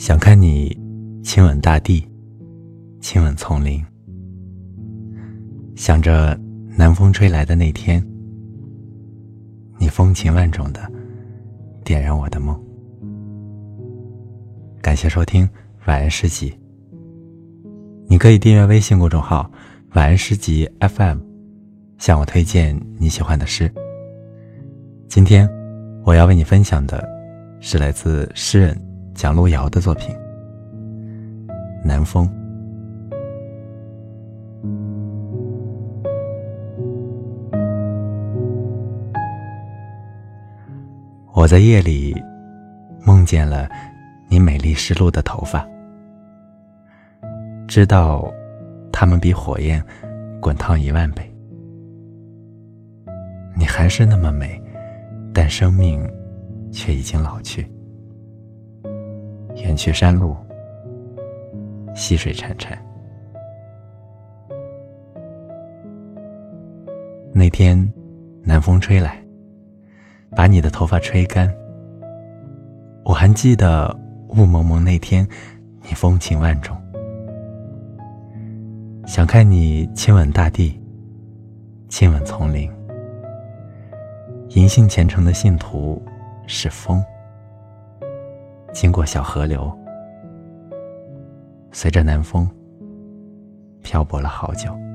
想看你亲吻大地，亲吻丛林，想着南风吹来的那天，你风情万种的点燃我的梦。感谢收听晚安诗集，你可以订阅微信公众号“晚安诗集 FM”，向我推荐你喜欢的诗。今天我要为你分享的是来自诗人。蒋路遥的作品《南风》，我在夜里梦见了你美丽湿漉的头发，知道它们比火焰滚烫一万倍。你还是那么美，但生命却已经老去。远去山路，溪水潺潺。那天，南风吹来，把你的头发吹干。我还记得雾蒙蒙那天，你风情万种。想看你亲吻大地，亲吻丛林。银杏虔诚的信徒是风。经过小河流，随着南风漂泊了好久。